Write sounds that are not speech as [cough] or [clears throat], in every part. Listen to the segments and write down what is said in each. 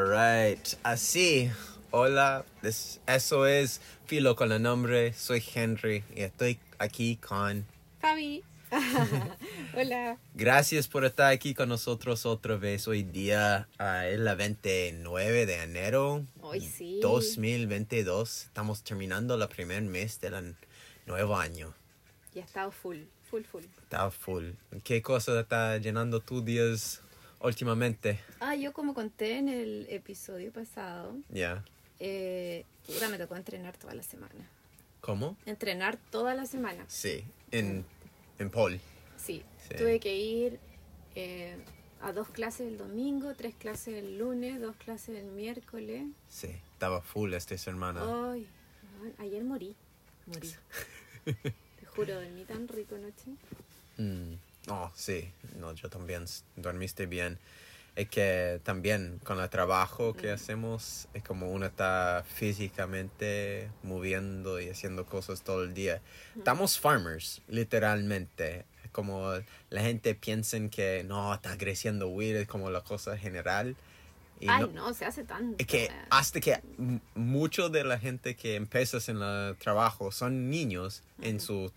Alright, así. Hola, es- eso es Filo con el nombre. Soy Henry y estoy aquí con. Fabi. [laughs] Hola. Gracias por estar aquí con nosotros otra vez hoy día. ah, es la 29 de enero Hoy sí. 2022. Estamos terminando el primer mes del nuevo año. Ya ha estado full, full, full. Está full. ¿Qué cosa está llenando tus días últimamente? Ah, yo como conté en el episodio pasado, Ya. eh, puta, me tocó entrenar toda la semana. ¿Cómo? Entrenar toda la semana. Sí, en, en Paul. Sí. Sí. Tuve que ir eh, a dos clases el domingo, tres clases el lunes, dos clases el miércoles. Sí, estaba full esta semana. Ay, ayer morí. Morí. Te juro, [laughs] dormí tan rico anoche. Mm, Oh, sí, no, yo también dormiste bien. Es que también con el trabajo que hacemos, es como uno está físicamente moviendo y haciendo cosas todo el día. Estamos farmers, literalmente. Como la gente piensa que no, está creciendo weed, es como la cosa general. Y Ay, no- no, se hace tanto. Es que weón. hasta que mucho de la gente que empieza en el trabajo son niños en sus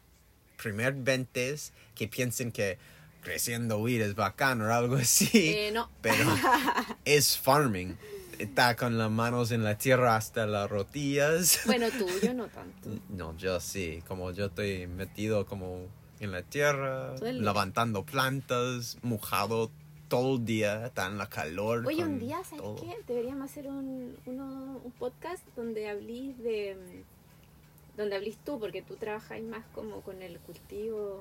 primer ventes que piensan que creciendo weed es bacán o algo así. Eh, no. Pero [laughs] es farming. Está con las manos en la tierra hasta las rodillas. Bueno, tuyo no [laughs] tanto. No, yo sí, como yo estoy metido como en la tierra, día. levantando plantas, mojado todo el día, está en la calor. Oye, un día, ¿sabes todo. qué? Deberíamos hacer un, uno- un podcast donde hablís de... Donde hablís tú, porque tú trabajas más como con el cultivo,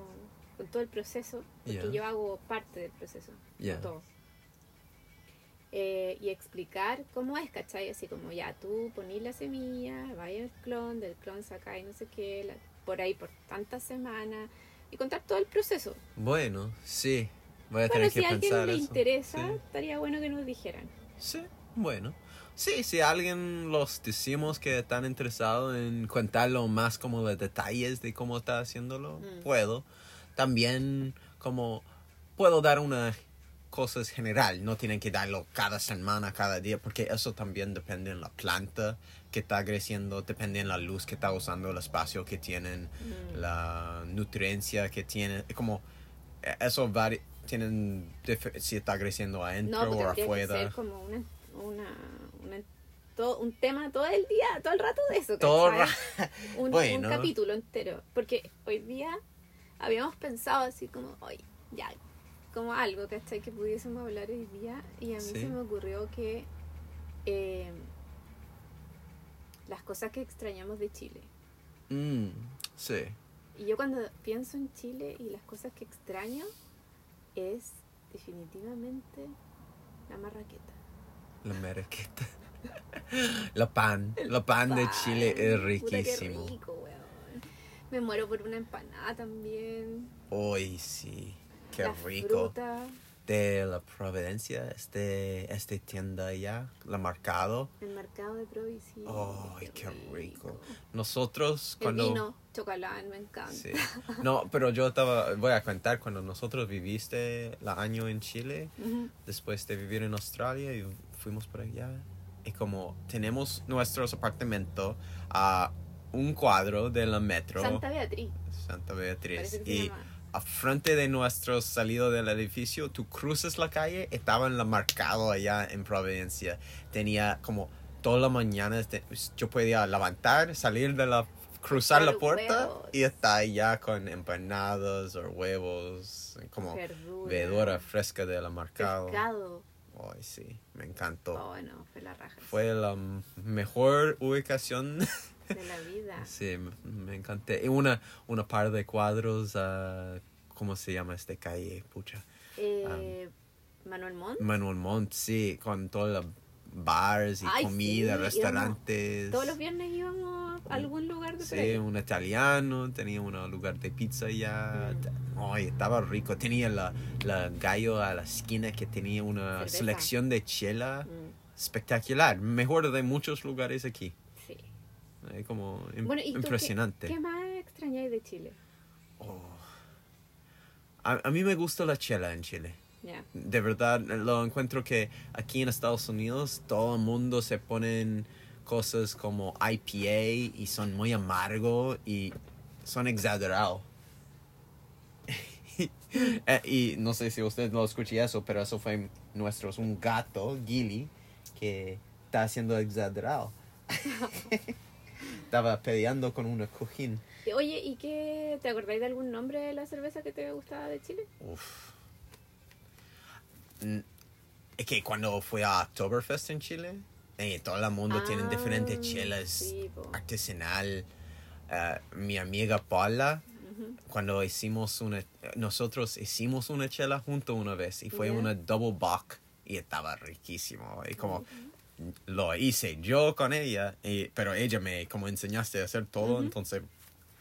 con todo el proceso, porque yo hago parte del proceso, no todo. Eh, y explicar cómo es, ¿cachai? Así como ya tú ponís la semilla, vaya al clon, del clon sacáis no sé qué, la- por ahí por tantas semanas, y contar todo el proceso. Bueno, sí. Voy a Bueno, tener si que a alguien pensar le eso. interesa, Sí. estaría bueno que nos dijeran. Sí, bueno. Sí, si alguien los decimos que están interesados en contarlo más como los detalles de cómo está haciéndolo, Mm. puedo. También como puedo dar una cosas general, no tienen que darlo cada semana, cada día, porque eso también depende en la planta que está creciendo, depende en la luz que está usando, el espacio que tienen, Mm. la nutriencia que tienen, es como eso vari tienen si está creciendo adentro No, o tendría que afuera. ser como una- todo, un tema todo el día, todo el rato de eso. Todo ra- un, [laughs] un Bueno. capítulo entero. Porque hoy día habíamos pensado así como, hoy, ya, como algo, ¿cachai? Que pudiésemos hablar hoy día. Y a mí Sí. se me ocurrió que eh, las cosas que extrañamos de Chile. Mm, sí. Y yo cuando pienso en Chile y las cosas que extraño es definitivamente la marraqueta. La maraqueta. La pan. La pan de Chile es Pan, puta, riquísimo. rico, weón. Me muero por una empanada también. Hoy sí. Qué la rico. fruta, De la Providencia, este, este tienda allá, la Marcado. el mercado de Provincia. Ay, qué rico. Nosotros El cuando... vino, chocolate, me encanta. Sí. No, pero yo estaba, voy a contar, cuando nosotros viviste el año en Chile, Ujú. después de vivir en Australia y fuimos por allá. Y como tenemos nuestros apartamentos a un cuadro de la metro, Santa Beatriz. Santa Beatriz, y a frente de nuestro salido del edificio, tú cruzas la calle, estaba en la marcado allá en Providencia. Tenía como toda la mañana, este, yo podía levantar, salir de la, cruzar la puerta huevos. y está allá con empanadas o huevos, como Verdura. verdura fresca de la marcado. Pescado. Ay, sí, me encantó. Oh, no, fue la raja. Fue la mejor ubicación. [laughs] De la vida. sí, me, encanté. Y una, una par de cuadros, ah, ¿cómo se llama este calle? Pucha. Eh, Manuel Montt. Manuel Montt, sí, con todos los bars y Ay, comida, sí, restaurantes. Todos los viernes íbamos a algún lugar de Sí, un italiano, tenía un lugar de pizza allá. Mm. Ay, estaba rico. Tenía la, la gallo a la esquina que tenía una Cerveza. selección de chela Mm, espectacular. Mejor de muchos lugares aquí. sí. Eh, como Bueno, ¿y tú qué- impresionante. ¿Qué, más extrañáis de Chile? Oh. A, a mí me gusta la chela en Chile. De verdad, lo encuentro que aquí en Estados Unidos todo el mundo se ponen cosas como IPA y son muy amargo y son exagerados. [laughs] Eh, y no sé si usted lo escucha eso, pero eso fue nuestro, un gato, Gilly, que está haciendo exagerado. [laughs] Estaba peleando con una cojín. Oye, ¿y qué? ¿Te acordáis de algún nombre de la cerveza que te gustaba de Chile? Uf. Es que cuando fui a Oktoberfest en Chile, eh, todo el mundo tiene Ah, diferentes chelas sí, artesanal. Eh, mi amiga Paula, Ujú. cuando hicimos una, nosotros hicimos una chela junto una vez y fue Ya. una double buck y estaba riquísimo. Y como lo hice yo con ella, y- pero ella me como enseñaste a hacer todo, Ujú. entonces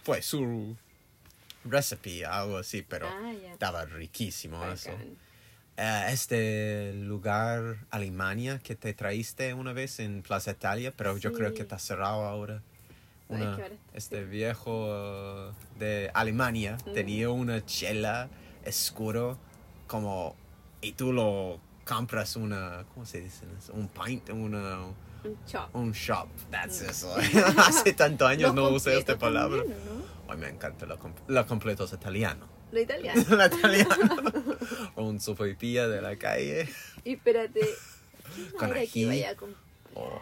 fue su recipe, algo así, pero Ah, ya. estaba riquísimo eso. Eh, este lugar Alemania que te traíste una vez en Plaza Italia, pero yo creo Sí. que está cerrado ahora. Una- este viejo uh, de Alemania Mm. tenía una chela escuro como y tú lo compras una ¿cómo se dice un pint una Un chop. un shop that's Mm. eso [laughs] hace tantos años Los no usé esta palabra también, ¿o ¿no? Ay, me encanta la completos italiano Lo italiano. [laughs] la italiano [laughs] o [laughs] un sopapilla de la calle Y espérate. [laughs] Con ají. que vaya a comp- o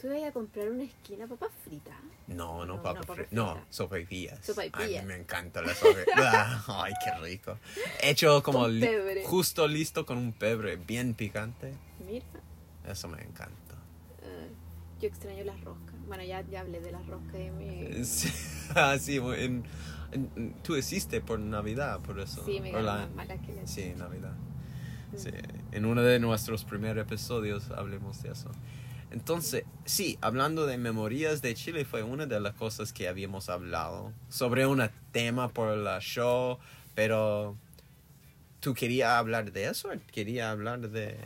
¿Tú ibas a comprar una esquina papas fritas? No, no, No, papa no, papa fri- frita. No, sopaipillas. Sopaipillas. Ay, me encanta la sopaipilla. [laughs] Ay, qué rico. Hecho como li- justo listo con un pebre bien picante. Mira. Eso me encanta. eh, yo extraño las roscas. Bueno, ya, ya hablé de las roscas de mi... Sí, ah, sí, en- tú hiciste por Navidad, por eso. Sí, me la- que las... Sí, Navidad. Mm. Sí, en uno de nuestros primeros episodios hablemos de eso. Entonces, sí, hablando de memorias de Chile fue una de las cosas que habíamos hablado sobre un tema por la show, pero ¿tú querías hablar de eso querías hablar de,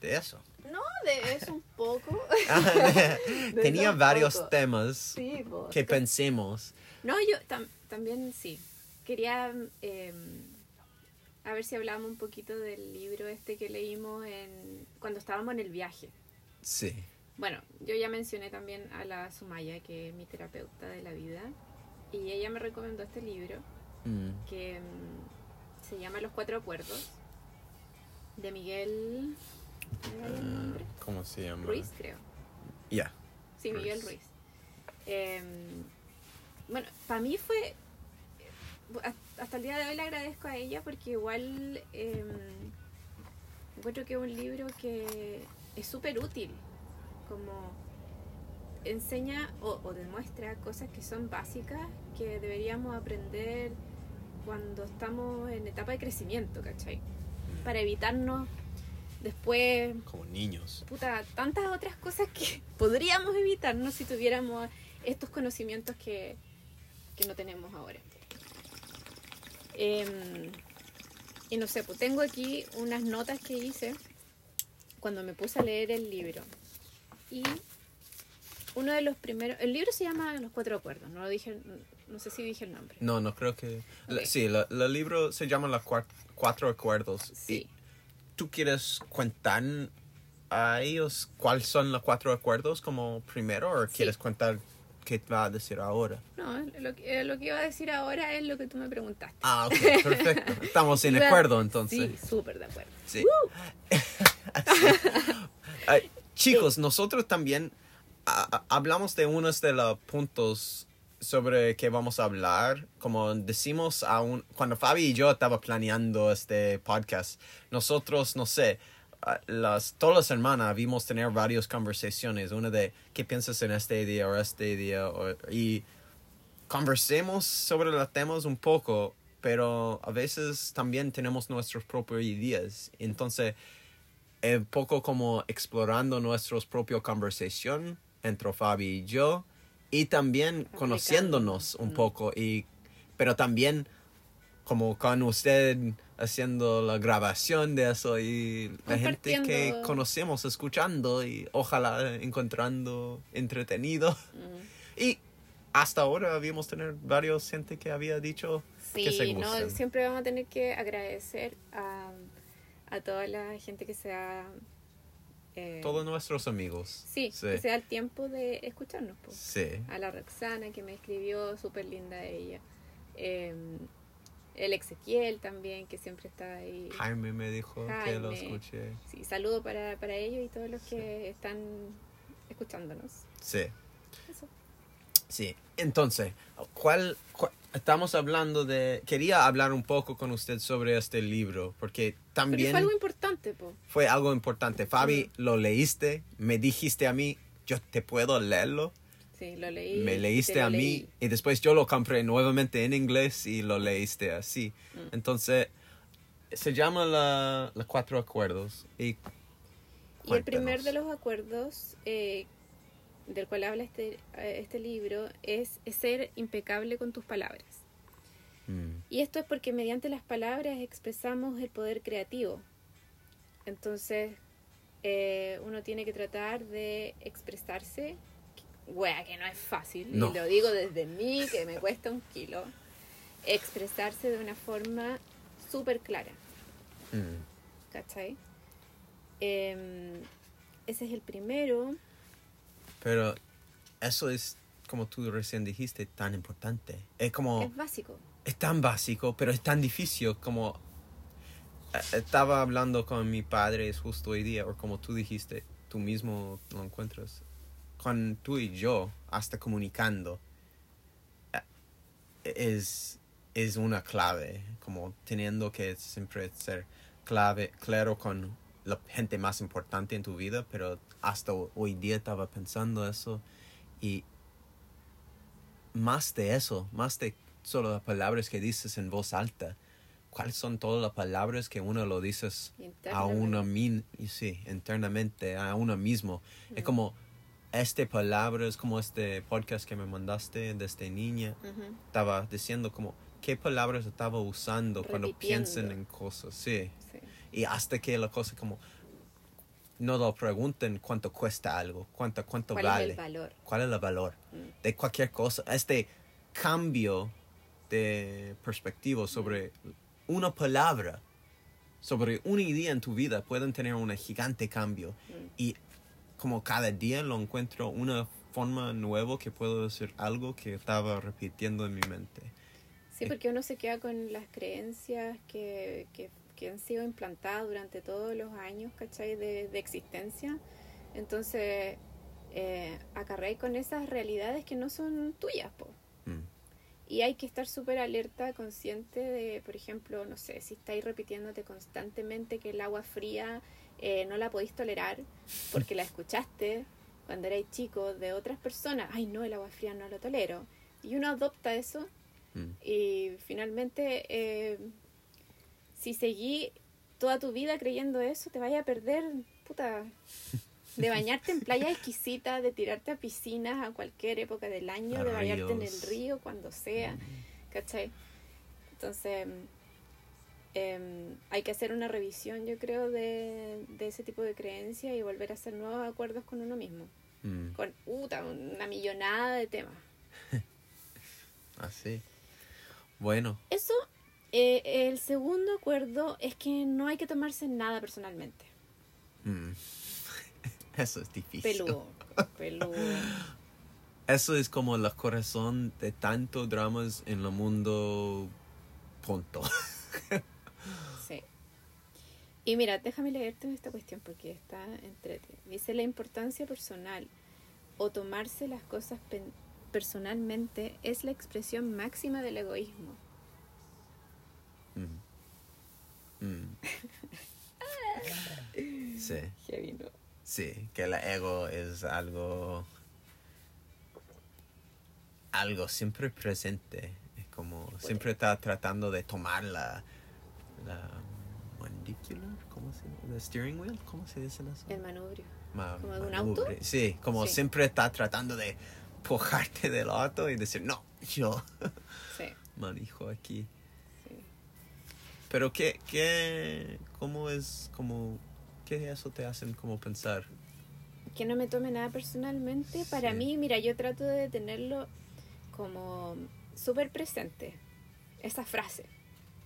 de eso? No, de eso un poco. [laughs] [laughs] De Tenía varios poco. temas Sí, que pensemos. No, yo tam- también sí. Quería eh, a ver si hablábamos un poquito del libro este que leímos en, cuando estábamos en el viaje. Sí. Bueno, yo ya mencioné también a la Sumaya, que es mi terapeuta de la vida, y ella me recomendó este libro Mm. que mm, se llama Los Cuatro Acuerdos, de Miguel. Ah, ¿Cómo se llama? Ruiz, creo. Ya. Sí, Miguel Ruiz. Ruiz. Eh, bueno, para mí fue. Hasta- el día de hoy le agradezco a ella porque igual eh, encuentro que es un libro que es súper útil. Como enseña o, o demuestra cosas que son básicas que deberíamos aprender cuando estamos en etapa de crecimiento, ¿cachai? Para evitarnos después Como niños. puta, tantas otras cosas que [laughs] podríamos evitarnos si tuviéramos estos conocimientos que, que no tenemos ahora. Em, y no sé, pues tengo aquí unas notas que hice cuando me puse a leer el libro. Y uno de los primeros, el libro se llama Los Cuatro Acuerdos, no lo dije, no sé si dije el nombre. No, no creo que... la- Ok. Sí, la- el libro se llama Los Cuat- Cuatro Acuerdos. Sí. Y ¿Tú quieres contar a ellos cuáles son los cuatro acuerdos como primero o Sí. quieres contar qué va a decir ahora? No, lo que, lo que iba a decir ahora es lo que tú me preguntaste. Ah, ok, [laughs] perfecto. Estamos en acuerdo entonces. Sí, súper de acuerdo. Sí. [laughs] Chicos, nosotros también a- a- hablamos de unos de los puntos sobre que vamos a hablar. Como decimos aún, cuando Fabi y yo estaba planeando este podcast, nosotros, no sé, a- las, todas las semanas vimos tener varias conversaciones. Una de qué piensas en este día o este día. o- y conversemos sobre los temas un poco, pero a veces también tenemos nuestros propios ideas. Entonces, es un poco como explorando nuestras propias conversación entre Fabi y yo y también conociéndonos un Mm. poco y pero también como con usted haciendo la grabación de eso y la gente que conocemos escuchando y ojalá encontrando entretenido Mm. y hasta ahora habíamos tener varios gente que había dicho que se Sí, no, gustan. siempre vamos a tener que agradecer a, a toda la gente que se ha... eh, Todos nuestros amigos. Sí, Sí. que se da el tiempo de escucharnos. po. Sí. A la Roxana que me escribió, súper linda ella. Eh, el Ezequiel también, que siempre está ahí. Jaime me dijo que lo Jaime. escuché. Sí, saludo para, para ellos y todos los que están escuchándonos. Sí. Eso. Sí. Entonces, ¿cuál, cuál- estamos hablando de quería hablar un poco con usted sobre este libro porque Porque también fue algo importante, po. fue algo importante. Fabi, lo leíste, me dijiste a mí, yo te puedo leerlo. Sí, lo leí. me te leíste a mí leí. y después yo lo compré nuevamente en inglés y lo leíste así. Mm. Entonces, se llama la, Los Cuatro Acuerdos. Y, Y el primer de los acuerdos eh, del cual habla este, eh, este libro es, es ser impecable con tus palabras. Mm, Y esto es porque mediante las palabras expresamos el poder creativo. Entonces, eh, uno tiene que tratar de expresarse. Wea, que no es fácil. No. Y lo digo desde mí, que me cuesta un kilo. Expresarse de una forma súper clara. mm. ¿Cachai? Em, ese es el primero. Pero eso es, como tú recién dijiste, tan importante. Es como... Es básico. es tan básico, pero es tan difícil como eh, estaba hablando con mi padre justo hoy día, o como tú dijiste, tú mismo lo encuentras. Con tú y yo, hasta comunicando, eh, es, es una clave, como teniendo que siempre ser clave, claro con la gente más importante en tu vida, pero hasta hoy día estaba pensando eso y más de eso, más de solo las palabras que dices en voz alta, ¿cuáles son todas las palabras que uno lo dices a uno mismo, sí, internamente, a uno mismo? Es como, este palabra es como este podcast que me mandaste desde niña, Ujú. estaba diciendo como, ¿qué palabras estaba usando cuando piensan en cosas? Sí. Sí. Y hasta que la cosa como, no lo pregunten cuánto cuesta algo, cuánto, cuánto ¿Cuál vale es el valor? cuál es el valor Mm. de cualquier cosa. Este cambio de perspectiva sobre una palabra, sobre una idea en tu vida, pueden tener un gigante cambio. Mm. Y como cada día lo encuentro una forma nueva que puedo decir algo que estaba repitiendo en mi mente. Sí, porque uno se queda con las creencias que, que, que han sido implantadas durante todos los años, ¿cachai? De, de existencia. Entonces, eh, acarreáis con esas realidades que no son tuyas, po. Mm. Y hay que estar súper alerta, consciente de, por ejemplo, no sé, si estáis repitiéndote constantemente que el agua fría eh, no la podéis tolerar porque la escuchaste cuando erais chico de otras personas. Ay, no, el agua fría no lo tolero. Y uno adopta eso Mm. y finalmente, eh, si seguí toda tu vida creyendo eso, te vaya a perder, puta, de bañarte en playas exquisitas, de tirarte a piscinas a cualquier época del año, A de bañarte en el río cuando sea, ¿cachai? Entonces, em, hay que hacer una revisión, yo creo, de, de ese tipo de creencias y volver a hacer nuevos acuerdos con uno mismo, Mm. con puta, una millonada de temas. [laughs] Así. Bueno, Eso, eh, el segundo acuerdo es que no hay que tomarse nada personalmente. mm. [laughs] eso es difícil. Peludo, peludo. [laughs] Eso es como el corazón de tantos dramas en el mundo. Punto. Y mira, déjame leerte esta cuestión porque está entrete. Dice la importancia personal o tomarse las cosas personalmente es la expresión máxima del egoísmo. Mm. Mm. [laughs] Sí, sí, que el ego es algo. algo siempre presente. Es como siempre está tratando de tomar la. la mandicular, ¿cómo se dice? ¿The steering wheel? ¿Cómo se dice eso? El manubrio. Ma- ¿Como de un auto? Sí, como Sí. siempre está tratando de empujarte del auto y decir, no, yo [laughs] Sí, [laughs] manejo aquí. sí. Pero qué, qué, cómo es, como, qué eso te hacen como pensar? que no me tome nada personalmente. Para mí, mira, yo trato de tenerlo como súper presente esa frase,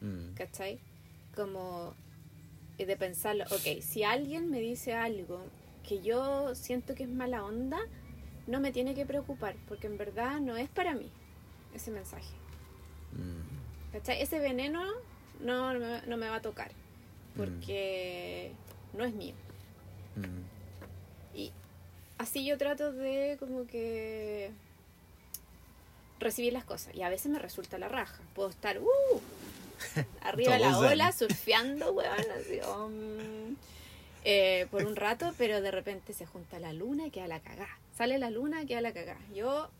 Mm, ¿cachai? Como de pensarlo, ok, si alguien me dice algo que yo siento que es mala onda, no me tiene que preocupar, porque en verdad no es para mí ese mensaje. mm, ¿Cachai? Ese veneno no, no me- no me va a tocar, porque no es mío. mm. Y así yo trato de como que recibir las cosas. Y a veces me resulta la raja. Puedo estar uh, [laughs] arriba de la ola, surfeando, weón, así, um, eh, por un rato, pero de repente se junta la luna y queda la cagá. Sale la luna y queda la cagá. Yo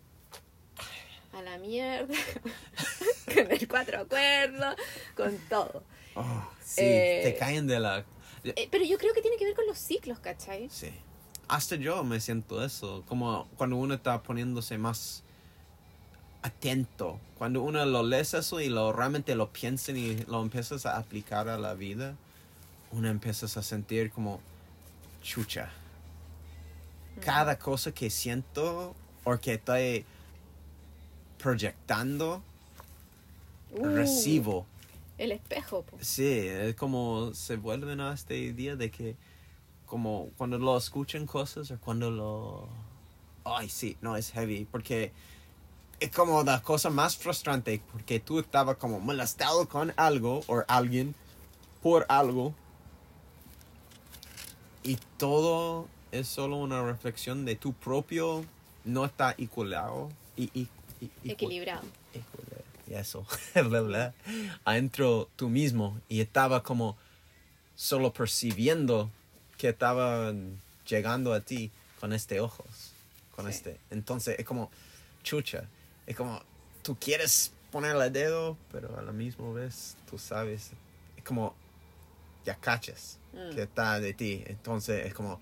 a la mierda, [laughs] con el cuatro acuerdos, con todo. Oh, sí, Eh, te caen de la... Eh, pero yo creo que tiene que ver con los ciclos, ¿cachai? Sí. Hasta yo me siento eso, como cuando uno está poniéndose más atento, cuando uno lo lees eso y lo realmente lo piensa y lo empiezas a aplicar a la vida, uno empiezas a sentir como chucha. Cada cosa que siento o que estoy proyectando, Uh, recibo. El espejo, po. Sí, es como se vuelven a esta idea de que como cuando lo escuchan cosas o cuando lo... Ay, sí, no, es heavy, porque es como la cosa más frustrante, porque tú estabas como molestado con algo o alguien por algo y todo es solo una reflexión de tu propio no está equilibrado y, y, y- y- Equilibrado. Y eso, [laughs] adentro tú mismo y estaba como solo percibiendo que estaba llegando a ti con este ojos, con Sí. este. Entonces es como chucha, es como tú quieres ponerle dedo, pero a la misma vez tú sabes, es como ya cachas Mm. que está de ti. Entonces es como,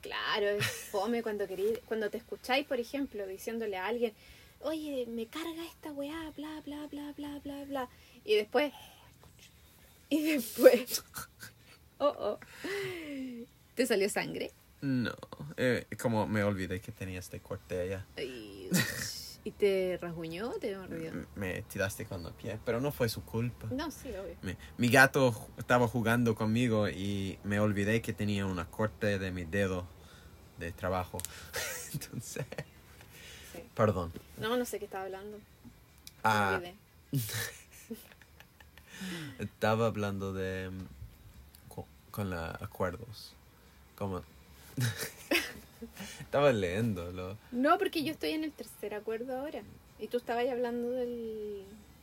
Claro, es fome cuando querí, cuando te escucháis, por ejemplo, diciéndole a alguien, oye, me carga esta weá, bla, bla, bla, bla, bla, bla. Y después, y después, [laughs] oh, oh, te salió sangre. No, eh, como me olvidé que tenía este corte allá. Y, y te rasguñó, te mordió. [laughs] Me tiraste con el pie, pero no fue su culpa. No, sí, obvio. Mi, mi gato estaba jugando conmigo y me olvidé que tenía una corte de mi dedo de trabajo. [laughs] Entonces, Sí. perdón. No, no sé qué estaba hablando. Me Ah, olvidé. [laughs] estaba hablando de mm, co- con los acuerdos. Como [laughs] estaba leyéndolo. No, porque yo estoy en el tercer acuerdo ahora. Y tú estabas hablando del,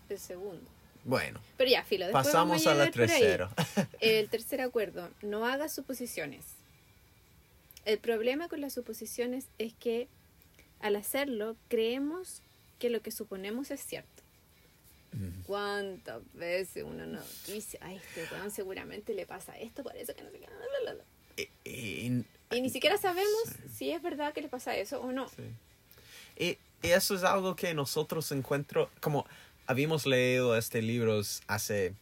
del segundo. Bueno, Pero ya, filo. Pasamos a la tercera. [laughs] El [laughs] tercer acuerdo, no hagas suposiciones. El problema con las suposiciones es que al hacerlo creemos que lo que suponemos es cierto. ¿Cuántas veces uno no dice, ay, este seguramente le pasa esto, por eso que no sé qué, bla, bla, bla"? Y- y- Y ni siquiera sabemos Sí. si es verdad que le pasa eso o no. Sí. Y, y eso es algo que nosotros encuentro, como habíamos leído este libro hace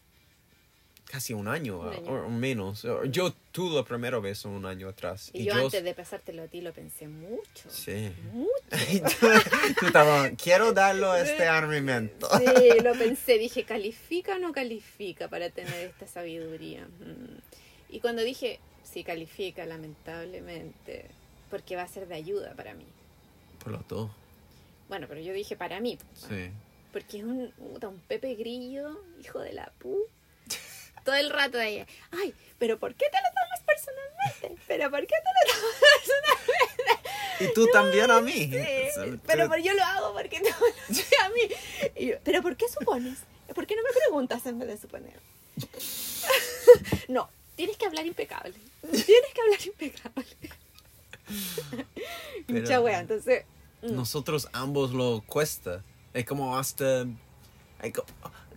casi un año, Un año. o, o menos. Yo tuve la primera vez un año atrás. Y, yo, antes de pasártelo a ti lo pensé mucho. Sí. Mucho. [laughs] Y tú, tú estabas, quiero darlo este armamento. Sí, lo pensé, dije, ¿califica o no califica para tener esta sabiduría? Mm. Y cuando dije, sí califica, lamentablemente, porque va a ser de ayuda para mí. Por lo todo. Bueno, pero yo dije para mí, Sí. porque es un, un Pepe Grillo, hijo de la pu. Todo el rato de ella, ay, pero ¿por qué te lo tomas personalmente? ¿Pero por qué te lo tomas personalmente? Y tú también a mí. Sí, pero yo lo hago porque no [laughs] lo sé a mí. Y yo, ¿Pero por qué supones? ¿Por qué no me preguntas en vez de suponer? [laughs] no, tienes que hablar impecable. Tienes que hablar impecable. [laughs] Pero- Mucha wea, entonces. mm, nosotros ambos lo cuesta. Es como hasta, es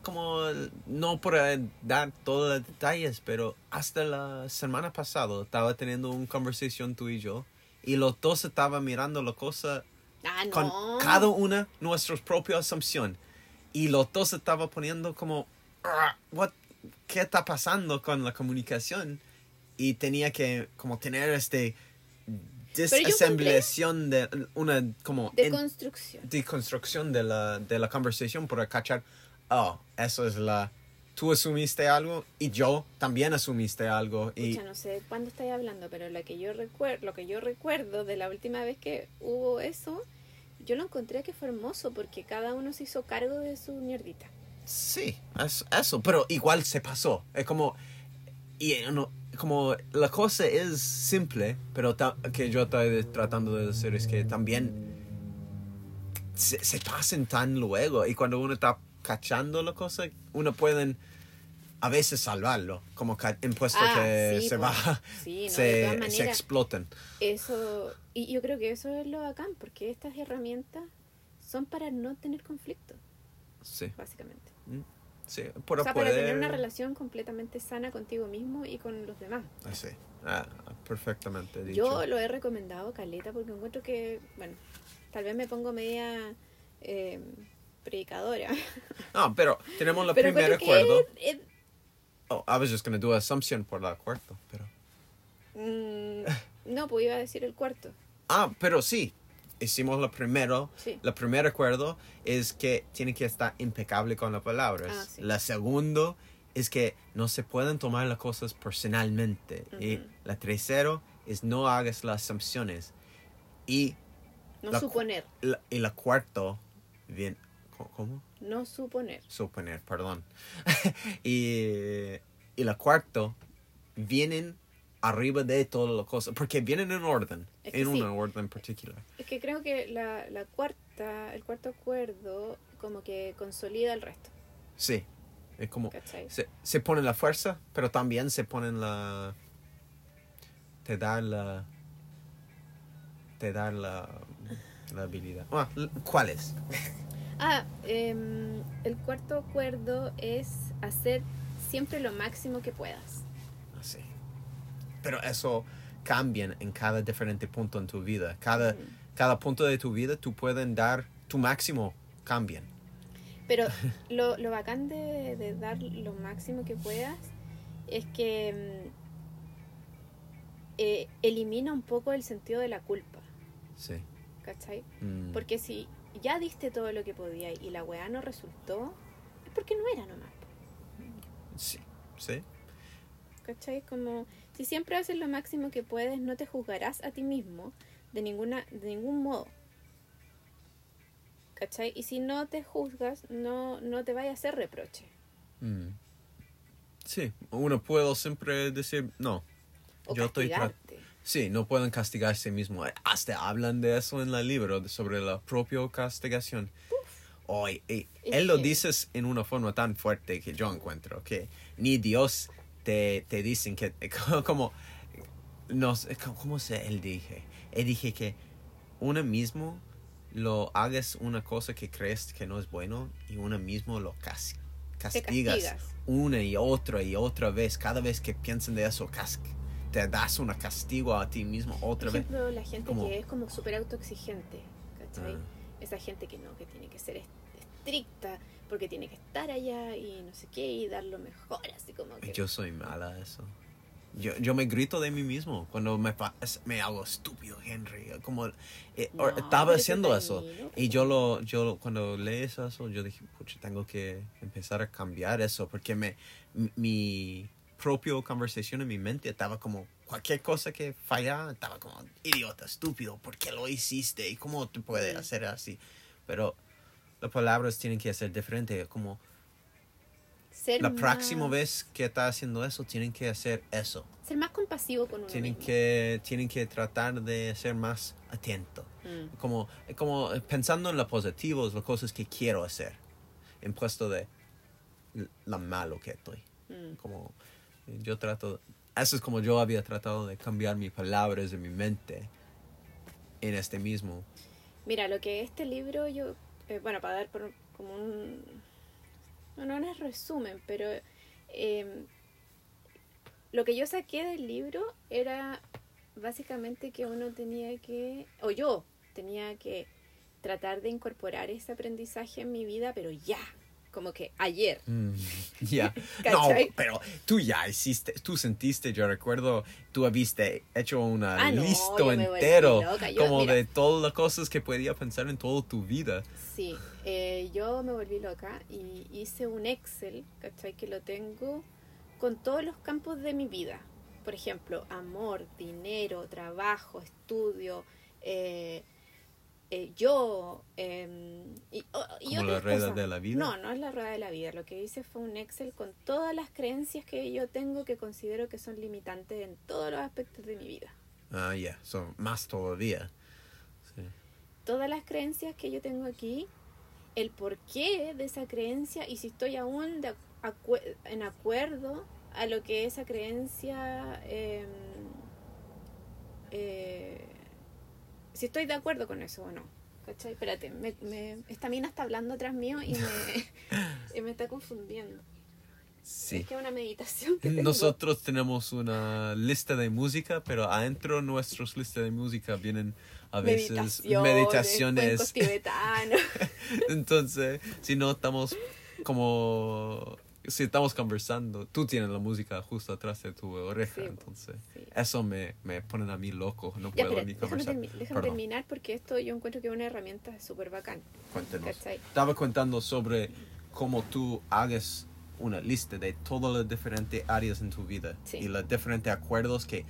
como, no por eh, dar todos los detalles, pero hasta la semana pasada estaba teniendo una conversación tú y yo y los dos estaban mirando la cosa Ah, no. con cada una nuestra propia asunción y los dos estaban poniendo como, "Ah, what, ¿qué está pasando con la comunicación? Y tenía que como tener este desasemblación de una como De en- construcción. deconstrucción de la, de la conversación para cachar, oh, eso es la... Tú asumiste algo y yo también asumiste algo y... Pucha, no sé cuándo estáis hablando, pero lo que yo recuerdo, lo que yo recuerdo de la última vez que hubo eso, yo lo encontré que fue hermoso porque cada uno se hizo cargo de su mierdita. Sí, es- eso, pero igual se pasó. Es como... Y no, como la cosa es simple, pero que yo estoy tratando de decir es que también se, se pasan tan luego y cuando uno está cachando la cosa, uno puede a veces salvarlo, como en puesto Ah, que sí, se pues. va, Sí, no, se, se explotan. Eso, y yo creo que eso es lo bacán, porque estas herramientas son para no tener conflicto, Sí, básicamente. Sí, O para tener poder- una relación completamente sana contigo mismo y con los demás. Ah, sí, ah, perfectamente dicho. Yo lo he recomendado, Caleta, porque encuentro que, bueno, tal vez me pongo media eh, predicadora. No, pero tenemos el pero primer encuentro que acuerdo. es- es- Oh, I was just going to do assumption por la cuarta, pero... mm, no, pues iba a decir el cuarto. Ah, pero sí, hicimos lo primero. Sí. El primer acuerdo es que tiene que estar impecable con las palabras. Ah, sí. La segundo es que no se pueden tomar las cosas personalmente. Y la tercero es no hagas las assumpciones. Y No La suponer, la, y la cuarto, bien, ¿cómo- ¿cómo? no suponer. Suponer, perdón. [laughs] y, y la cuarto vienen arriba de todas las cosas, porque vienen en orden, Es que en sí. un orden particular. Es que creo que la, la cuarta, el cuarto acuerdo como que consolida el resto, Sí, es como se, se pone la fuerza, pero también se ponen la te da la te da la, la habilidad. Ah, ¿Cuál es? [laughs] Ah, em, el cuarto acuerdo es hacer siempre lo máximo que puedas. Pero eso cambia en cada diferente punto en tu vida. Cada, Mm. cada punto de tu vida tú puedes dar tu máximo, cambian. Pero [laughs] lo, lo bacán de, de dar lo máximo que puedas es que mm, eh, elimina un poco el sentido de la culpa, Sí. ¿cachai? Mm, Porque si ya diste todo lo que podías y la weá no resultó, es porque no era nomás. sí. Sí. ¿Cachai? Como si siempre haces lo máximo que puedes, no te juzgarás a ti mismo de, ninguna, de ningún modo. ¿Cachai? Y si no te juzgas, no, no te vaya a hacer reproche. Mm. Sí. Uno puede siempre decir, no. O Yo estoy. Sí, no pueden castigarse mismo. Hasta hablan de eso en el libro, sobre la propia castigación. Hoy, él lo dices en una forma tan fuerte que yo encuentro que ni Dios te, te dicen que [laughs] como no sé, cómo se él dije él dije que uno mismo lo hagas una cosa que crees que no es bueno y uno mismo lo cas- castigas, castigas. una y otra y otra vez cada vez que piensan de eso te das un castigo a ti mismo otra Por vez ejemplo, la gente Como- que es como súper autoexigente. ¿Cachai? Ah. Esa gente que no, que tiene que ser est- estricta porque tiene que estar allá y no sé qué y dar lo mejor, así como que... Yo soy mala a eso. Yo, yo me grito de mí mismo cuando me, me hago estúpido, Henry. Como eh, No, estaba haciendo eso Y yo lo, yo cuando lees eso, yo dije, pucha, tengo que empezar a cambiar eso porque me, mi, propia conversación en mi mente estaba como cualquier cosa que fallaba, estaba como idiota, estúpido, ¿por qué lo hiciste? ¿Y cómo te puede Mm. hacer así? Pero las palabras tienen que ser diferentes, como ser la más- próxima vez que está haciendo eso, tienen que hacer eso. Ser más compasivo con uno Tienen mismo. que, tienen que tratar de ser más atento. Mm. Como, como pensando en lo positivo, las cosas que quiero hacer. En puesto de lo malo que estoy. Mm. Como yo trato, eso es como yo había tratado de cambiar mis palabras en mi mente en este mismo. Mira, lo que este libro yo, eh, bueno, para dar por, como un, no, no es resumen, pero eh, lo que yo saqué del libro era básicamente que uno tenía que, o yo tenía que tratar de incorporar ese aprendizaje en mi vida, pero ya, como que ayer. Mm, [laughs] Ya. no, ¿Cachai? pero tú ya hiciste, tú sentiste, yo recuerdo, tú habiste hecho una Ah, no, listo entero loca. Yo, como mira. de todas las cosas que podía pensar en toda tu vida. Sí, eh, yo me volví loca y hice un Excel, ¿cachai? Que lo tengo con todos los campos de mi vida. Por ejemplo, amor, dinero, trabajo, estudio, eh, eh, yo eh, y, o- y Como la otras rueda cosas. de la vida. No, no es la rueda de la vida. Lo que hice fue un Excel con todas las creencias que yo tengo que considero que son limitantes en todos los aspectos de mi vida. Ah, ya, son más todavía. Sí. todas las creencias que yo tengo aquí, el porqué de esa creencia y si estoy aún de acu- en acuerdo a lo que esa creencia, eh, eh, si estoy de acuerdo con eso o no. ¿Cachai? Espérate, me, me- esta mina está hablando atrás mío y me, [laughs] y me está confundiendo. Sí. Es que una meditación que. Nosotros tenemos una lista de música, pero adentro de nuestras listas de música vienen a veces meditaciones, meditaciones. tibetanos. [laughs] Entonces, si no estamos como si estamos conversando, tú tienes la música justo atrás de tu oreja, Sí, entonces sí. eso me, me pone a mí loco, no Ya, puedo espera, ni déjame, conversar. déjame Perdón, terminar porque esto yo encuentro que es una herramienta súper bacán. cuéntenos. ¿cachai? Estaba contando sobre cómo tú hagas una lista de todas las diferentes áreas en tu vida Sí. y los diferentes acuerdos que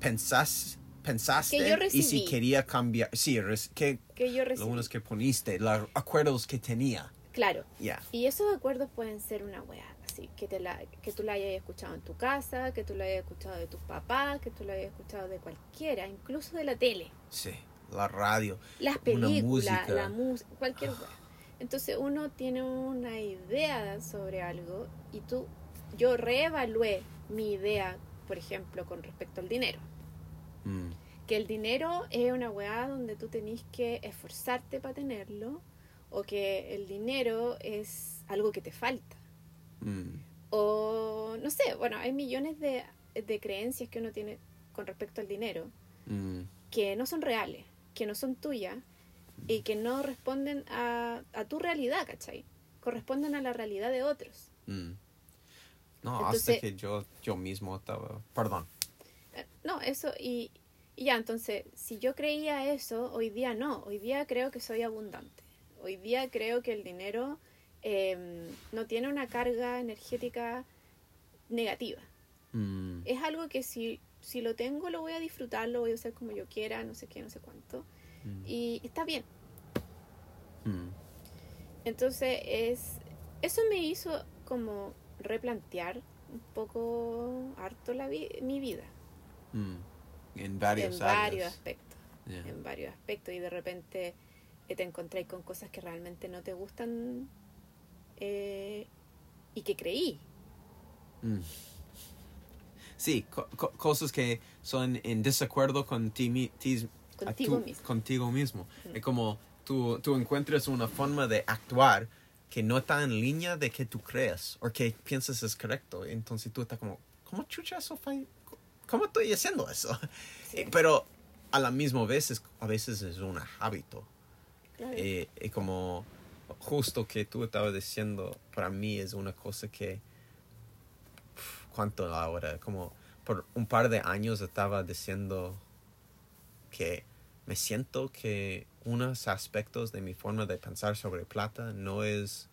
pensás, pensaste Que yo y si quería cambiar, sí, que Que yo recibí. que poniste, los acuerdos que tenía, Claro. Y esos acuerdos pueden ser una weá, así, que, te la, que tú la hayas escuchado en tu casa, que tú la hayas escuchado de tus papás, que tú la hayas escuchado de cualquiera, incluso de la tele, Sí, la radio. las películas, la música, cualquier weá. Entonces uno tiene una idea sobre algo y tú, yo reevalué mi idea, por ejemplo, con respecto al dinero. Mm, que el dinero es una weá donde tú tenés que esforzarte para tenerlo o que el dinero es algo que te falta. mm, O no sé, bueno, hay millones de, de creencias que uno tiene con respecto al dinero mm, que no son reales, que no son tuyas y que no responden a, a tu realidad, ¿cachai? Corresponden a la realidad de otros. mm. No, Entonces- hasta que yo, yo mismo estaba, perdón. Eh, No, eso y, y ya, entonces, si yo creía eso, hoy día no, hoy día creo que soy abundante. Hoy día creo que el dinero eh, no tiene una carga energética negativa. Mm, Es algo que si, si lo tengo lo voy a disfrutar, lo voy a usar como yo quiera, no sé qué, no sé cuánto. mm, Y está bien. mm. Entonces, es eso me hizo como replantear un poco harto la vi- mi vida. Mm. En varios en varios aspectos. Yeah. en varios aspectos y de repente te encontráis con cosas que realmente no te gustan eh, y que creí. Mm. Sí, co- co- cosas que son en desacuerdo con ti, mi- ti- Contigo mismo. contigo mismo. Mm. Es como tú, tú encuentras una forma de actuar que no está en línea de que tú creas o que piensas es correcto. Entonces tú estás como, ¿cómo chucha eso? ¿Cómo estoy haciendo eso? Sí, Eh, Pero a la misma vez, es- a veces es un hábito. Claro. Eh, y como justo que tú estabas diciendo, para mí es una cosa que, ¿cuánto ahora? Como por un par de años estaba diciendo que me siento que unos aspectos de mi forma de pensar sobre plata no es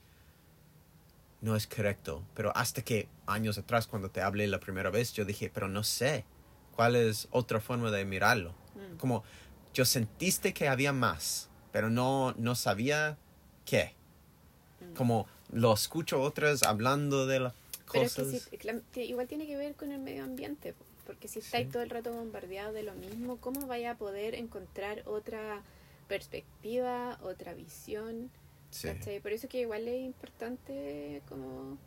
no es correcto pero hasta que años atrás cuando te hablé la primera vez yo dije pero no sé cuál es otra forma de mirarlo Mm. como yo sentiste que había más, pero no, no sabía qué. Mm. Como lo escucho otras hablando de las Pero es cosas. que si- igual tiene que ver con el medio ambiente, po, porque si estáis Sí. todo el rato bombardeados de lo mismo, ¿cómo vaya a poder encontrar otra perspectiva, otra visión? Sí. Por eso que igual es importante como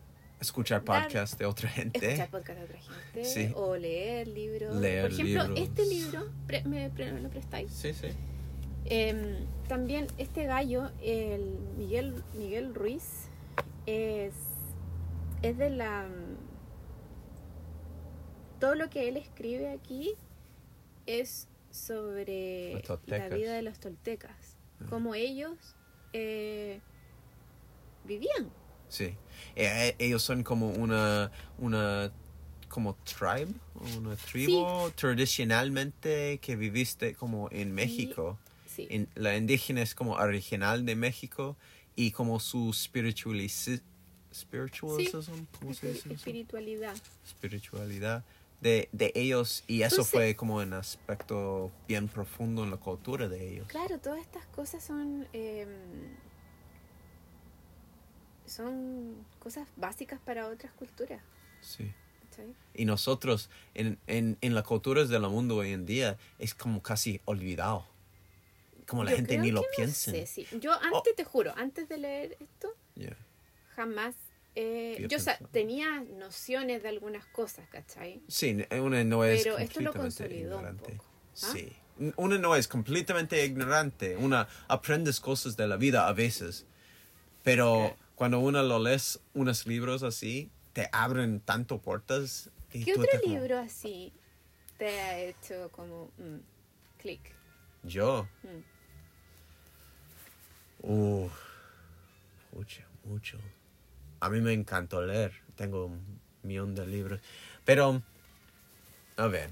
Escuchar podcasts de otra gente. escuchar podcast de otra gente Sí. o leer libros. Leer Por ejemplo, libros. este libro, pre- me pre- me lo prestáis. Sí, sí. Em, también este gallo, el Miguel, Miguel Ruiz, es, es de la... Todo lo que él escribe aquí es sobre la vida de los toltecas. Ah. Como ellos eh, vivían. Sí. Eh, ellos son como una, una como tribe, una tribu tradicionalmente que viviste como en México. Sí. En- la indígena es como original de México y como su spiritualici- spiritualism, ¿cómo se Espir- dice eso? espiritualidad. Espiritualidad de, de ellos y eso Entonces- fue como un aspecto bien profundo en la cultura de ellos. Claro, todas estas cosas son eh, son cosas básicas para otras culturas. Sí. Y nosotros, en, en, en las culturas del mundo hoy en día, es como casi olvidado. Como la Yo gente ni lo no piensa. sé, sí. Yo antes, te juro, antes de leer esto, Yeah. jamás... eh, Yo sa- pensaba. tenía nociones de algunas cosas, ¿cachai? Sí, uno no es Pero esto lo consolidó un ignorante. poco. ¿ah? Sí. Uno no es completamente ignorante. Uno aprendes cosas de la vida a veces. Pero Claro. cuando uno lo lees unos libros así, te abren tanto puertas. y ¿Qué tú otro te como, libro así te ha hecho como mm, clic? Yo. Mm. Uh, mucho, mucho. A mí me encantó leer. Tengo un millón de libros. Pero, a ver.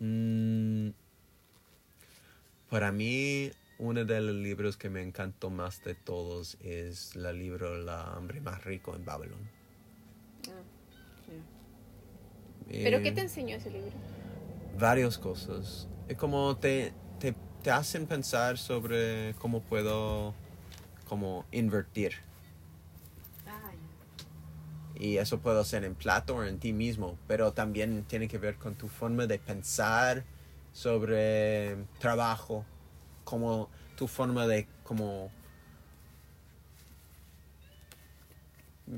Mm, para mí, uno de los libros que me encantó más de todos es el libro La hambre más rico en Babylon. Ah, ya. ¿Pero qué te enseñó ese libro? varias cosas. Es como te, te, hacen pensar sobre cómo puedo como invertir. Y eso puede ser en plato o en ti mismo, pero también tiene que ver con tu forma de pensar sobre trabajo, como tu forma de como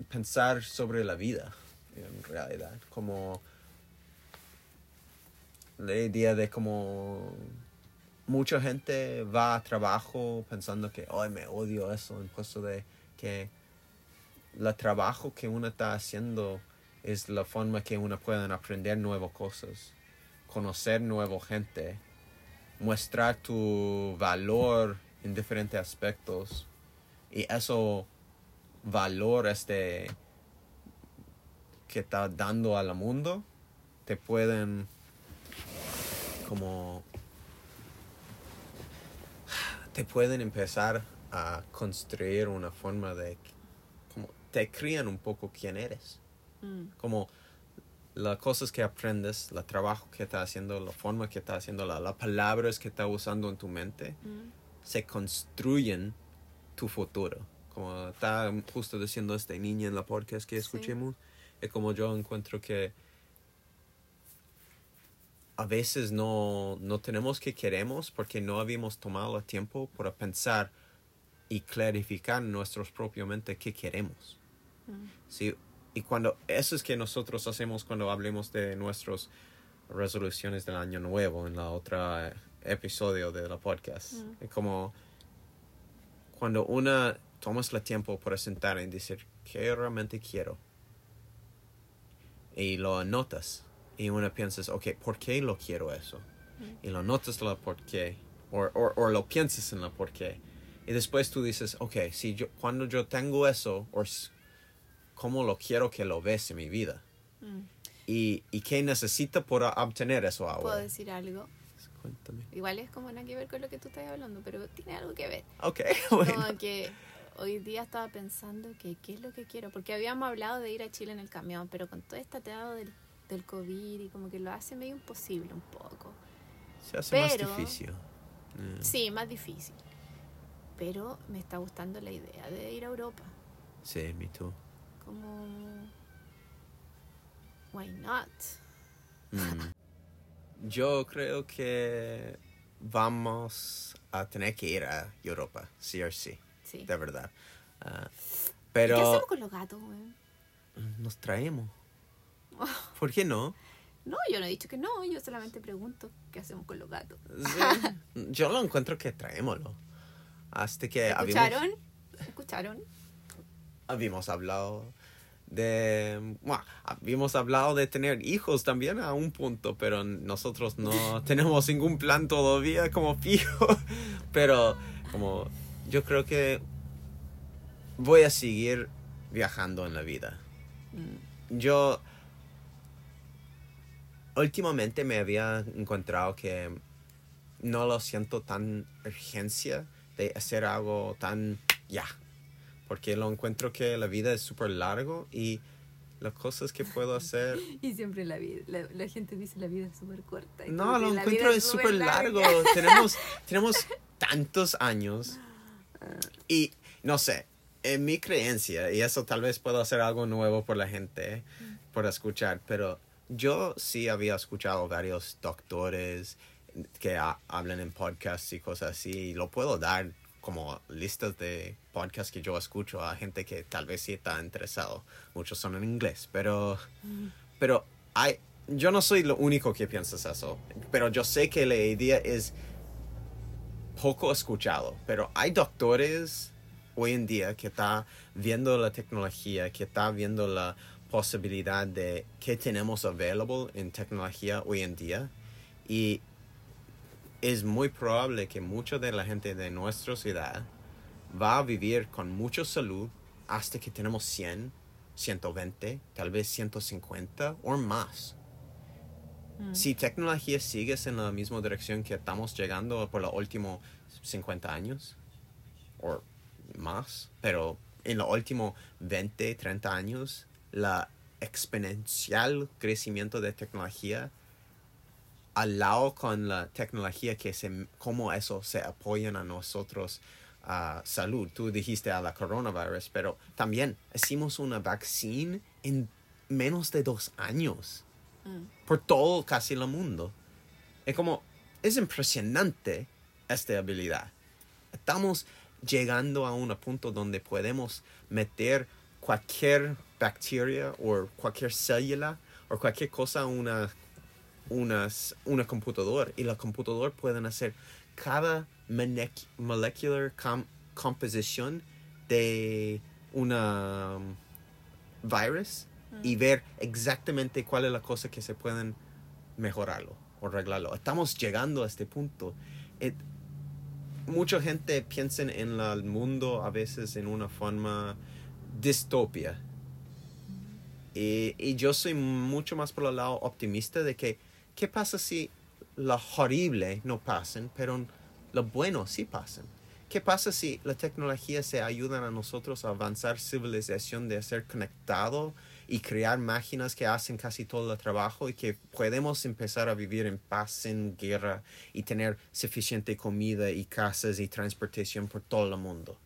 pensar sobre la vida, en realidad, como la idea de como mucha gente va a trabajo pensando que, ay, me odio eso, en puesto de que el trabajo que uno está haciendo es la forma que uno puede aprender nuevas cosas, conocer nueva gente, mostrar tu valor en diferentes aspectos. Y eso valor este que está dando al mundo te pueden como te pueden empezar a construir una forma de como te crían un poco quién eres Mm. como las cosas que aprendes, el trabajo que estás haciendo, la forma que estás haciendo, la- las palabras que estás usando en tu mente, Mm. se construyen tu futuro. Como está justo diciendo esta niña en la podcast que Sí. escuchemos, es como yo encuentro que a veces no, no tenemos que queremos porque no habíamos tomado el tiempo para pensar y clarificar nuestros propiamente qué queremos. Mm. Sí, y cuando eso es que nosotros hacemos cuando hablemos de nuestras resoluciones del año nuevo en la otra episodio de la podcast. Mm. Es como cuando una tomas el tiempo para sentar y decir qué realmente quiero y lo anotas y uno piensas, ok, ¿por qué lo quiero eso? Y lo anotas lo por qué o lo piensas en lo por qué. Y después tú dices, ok, si yo, cuando yo tengo eso, o s- cómo lo quiero que lo ves en mi vida. Mm. Y, y qué necesito para obtener eso ¿Puedo ahora. decir algo? Cuéntame. Igual es como nada que ver con lo que tú estás hablando, pero tiene algo que ver. Ok, [laughs] bueno. Como que hoy día estaba pensando que qué es lo que quiero, porque habíamos hablado de ir a Chile en el camión, pero con todo este atado del, del COVID y como que lo hace medio imposible un poco. Se hace más pero- difícil. Mm, Sí, más difícil. Pero me está gustando la idea de ir a Europa. Sí, me too. Como... Why not? Mm. [laughs] Yo creo que vamos a tener que ir a Europa, sí o sí, Sí. de verdad. ¿Qué pero hacemos con los gatos, weón? nos traemos. [laughs] ¿Por qué no? No, yo no he dicho que no, yo solamente pregunto qué hacemos con los gatos. Sí. [laughs] Yo lo encuentro que traémoslo. Hasta que habíamos, ¿Escucharon? ¿Escucharon? habíamos hablado de... Bueno, habíamos hablado de tener hijos también a un punto, pero nosotros no [laughs] tenemos ningún plan todavía como fijo. Pero como yo creo que voy a seguir viajando en la vida. Mm. Yo últimamente me había encontrado que no lo siento tan urgencia de hacer algo tan ya. Porque lo encuentro que la vida es súper largo y las cosas que puedo hacer... [laughs] Y siempre la vida, la, la gente dice la vida es súper corta. No, lo encuentro es súper largo. [laughs] tenemos, tenemos tantos años. Y no sé, en mi creencia, y eso tal vez puedo hacer algo nuevo por la gente, por escuchar, pero yo sí había escuchado varios doctores que ha- hablan en podcasts y cosas así, y lo puedo dar como listas de podcasts que yo escucho a gente que tal vez sí está interesado. Muchos son en inglés, pero, pero hay, yo no soy lo único que piensas eso, pero yo sé que la idea es poco escuchado, pero hay doctores hoy en día que está viendo la tecnología, que está viendo la posibilidad de que tenemos available en tecnología hoy en día y es muy probable que mucha de la gente de nuestra ciudad va a vivir con mucha salud hasta que tenemos 100, 120, tal vez 150 o más. Mm. Si tecnología sigue en la misma dirección que estamos llegando por los últimos 50 años o más, pero en los últimos 20, 30 años, la exponencial crecimiento de tecnología al lado con la tecnología que se, cómo eso se apoyan a nosotros a salud. Tú dijiste a la coronavirus, pero también hicimos una vaccina en menos de dos años Mm. por todo casi el mundo. Es como, es impresionante esta habilidad. Estamos llegando a un punto donde podemos meter cualquier bacteria o cualquier célula o cualquier cosa a una, unas, una computadora y la computadora pueden hacer cada molecular com- composición de una um, virus y ver exactamente cuál es la cosa que se pueden mejorarlo o arreglarlo. Estamos llegando a este punto. Mucha gente piensa en el mundo a veces en una forma distopia. Y, y yo soy mucho más por el lado optimista de que, ¿qué pasa si lo horrible no pasan, pero lo bueno sí pasan? ¿Qué pasa si la tecnología se ayuda a nosotros a avanzar civilización de ser conectado y crear máquinas que hacen casi todo el trabajo y que podemos empezar a vivir en paz, sin guerra y tener suficiente comida y casas y transportación por todo el mundo?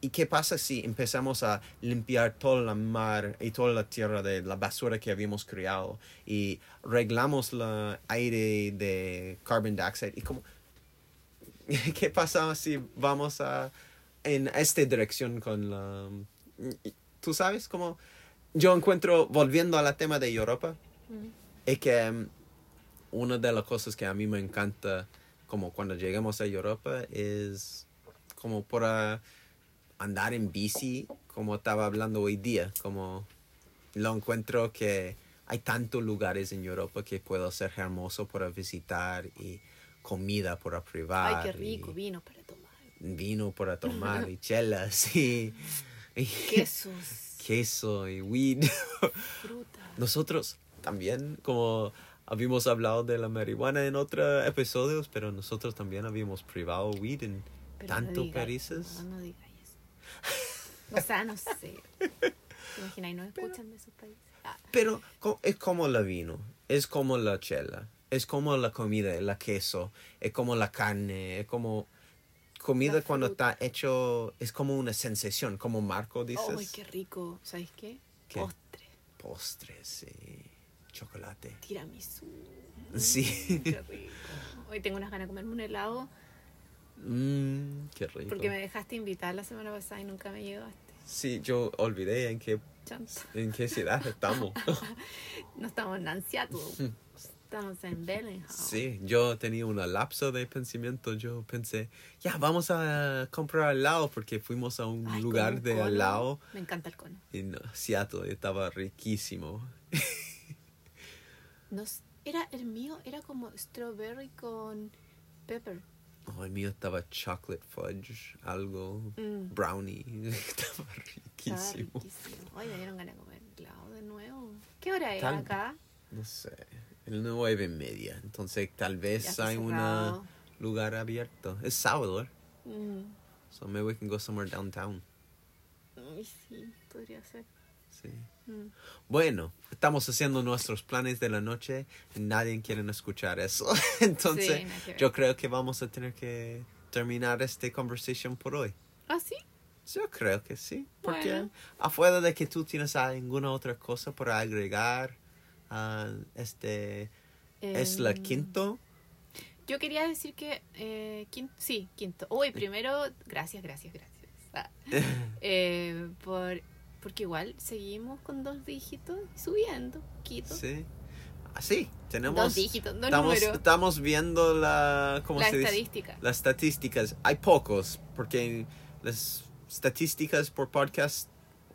¿Y qué pasa si empezamos a limpiar toda la mar y toda la tierra de la basura que habíamos creado y arreglamos el aire de carbon dioxide? ¿Y cómo, [laughs] qué pasa si vamos a en esta dirección con la... Tú sabes cómo yo encuentro, volviendo al tema de Europa, Mm. es que um, una de las cosas que a mí me encanta como cuando lleguemos a Europa es como para andar en bici, como estaba hablando hoy día, como lo encuentro que hay tantos lugares en Europa que puedo ser hermoso para visitar y comida para probar. Ay, qué rico, vino para tomar. vino para tomar y [laughs] chelas [laughs] y, y Quesos, queso y weed. [laughs] fruta. Nosotros también, como habíamos hablado de la marihuana en otros episodios, pero nosotros también habíamos privado weed en Pero tanto diga- países. No, no. [laughs] O sea, no sé. ¿Te imaginas? No escuchan de esos países. Ah, Pero es como la vino, es como la chela, es como la comida, la queso, es como la carne, es como comida cuando está hecho, es como una sensación, como Marco dices. ¡Ay, qué rico! ¿Sabes qué? ¿Qué? Postre. Postres, sí. chocolate. Tiramisú. Sí. Qué rico. Hoy tengo unas ganas de comerme un helado Mmm, qué rico. porque me dejaste invitar la semana pasada y nunca me llegaste. Sí, yo olvidé en qué, Chanta. en qué ciudad estamos. [laughs] No estamos en Ansiato. Estamos en Bellingham. Sí, yo tenía un lapso de pensamiento. Yo pensé, ya, vamos a comprar helado porque fuimos a un Ay, lugar un de cono. helado Me encanta el cono. en Seattle y estaba riquísimo. [laughs] Nos, era el mío, era como strawberry con pepper. Oh, el mío estaba chocolate fudge, algo, Mm. brownie. estaba [laughs] Estaba riquísimo. riquísimo. Ay, me dieron ganas de comer helado de nuevo. ¿Qué hora es acá? No sé, el nueve y media. Entonces tal vez hay un lugar abierto. Es sábado, Mm. so maybe we can go somewhere downtown. Sí, podría ser. Sí. Mm. Bueno, estamos haciendo nuestros planes de la noche y nadie quiere escuchar eso. [laughs] Entonces, Sí, yo creo que vamos a tener que terminar esta conversación por hoy. ¿Ah, sí? Yo creo que sí. Porque Bueno. afuera de que tú tienes alguna otra cosa para agregar, ah, este es la Em, quinto. Yo quería decir que, eh, quin- sí, quinto. Uy, primero, gracias, gracias, gracias. Ah, [laughs] eh, por, porque igual seguimos con dos dígitos subiendo, poquito. Sí. Ah, sí, tenemos. Dos dígitos, dos estamos, números. estamos viendo la. ¿Cómo La se dice? estadística. Las estadísticas. Hay pocos, porque las estadísticas por podcast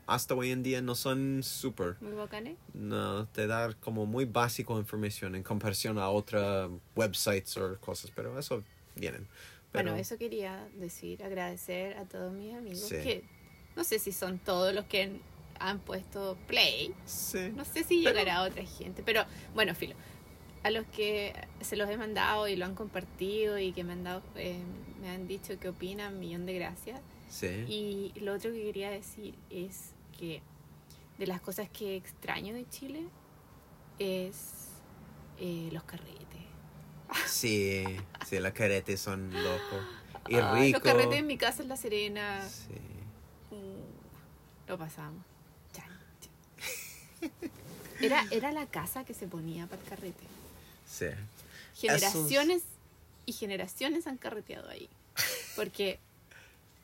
hasta hoy en día no son súper. Muy bacanes. No, te da como muy básico información en comparación a otras websites o cosas, pero eso vienen. Pero, Bueno, eso quería decir, agradecer a todos mis amigos Sí. que no sé si son todos los que han- han puesto play, Sí. no sé si Pero- llegará a otra gente, pero bueno, filo, a los que se los he mandado y lo han compartido y que me han dado, eh, me han dicho qué opinan, millón de gracias. Sí. Y lo otro que quería decir es que de las cosas que extraño de Chile es eh, los carretes. Sí, sí, las caretes son locos. Y Ah, rico. Los carretes en mi casa en La Serena. Sí. Lo. Chan, chan. Era, era la casa que se ponía para el carrete. Sí. Generaciones y generaciones han carreteado ahí. Porque [laughs]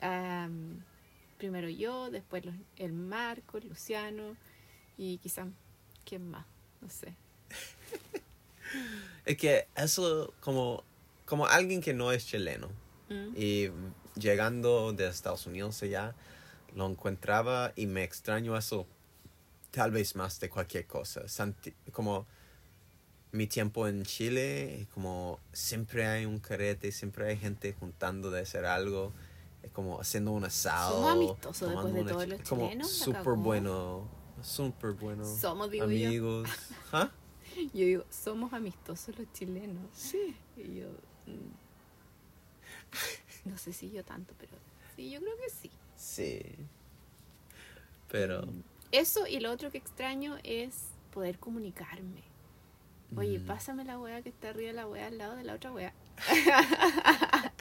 primero yo, después los- el Marco, el Luciano y quizás quién más, no sé. [laughs] Es que eso, como, como alguien que no es chileno Mm. y llegando de Estados Unidos allá, lo encontraba y me extraño eso tal vez más de cualquier cosa. Santi- como mi tiempo en Chile, como siempre hay un carrete, siempre hay gente juntando de hacer algo, es como haciendo un asado. Somos amistosos después de todos los como chilenos, súper bueno, súper bueno. Somos, digo yo. amigos. [laughs] ¿Ah? Yo digo, somos amistosos los chilenos. Sí. Y yo. mm, No sé si yo tanto, pero sí, yo creo que sí. Sí. Pero. Eso y lo otro que extraño es poder comunicarme. Oye, mm, pásame la wea que está arriba de la wea al lado de la otra wea. [laughs]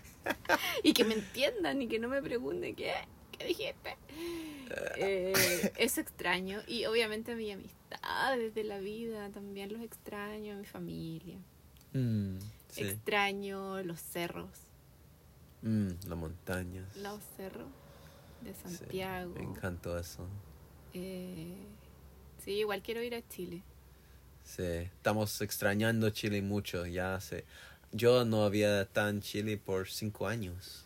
y que me entiendan y que no me pregunten qué, qué dijiste. Eh, eso extraño. Y obviamente mi amistad desde la vida también los extraño, mi familia. mm, sí. Extraño los cerros. Mm, las montañas. Los cerros de Sí, Santiago. me encantó eso. Eh, sí, igual quiero ir a Chile. Sí, estamos extrañando Chile mucho. Ya sé. Yo no había estado en Chile por cinco años.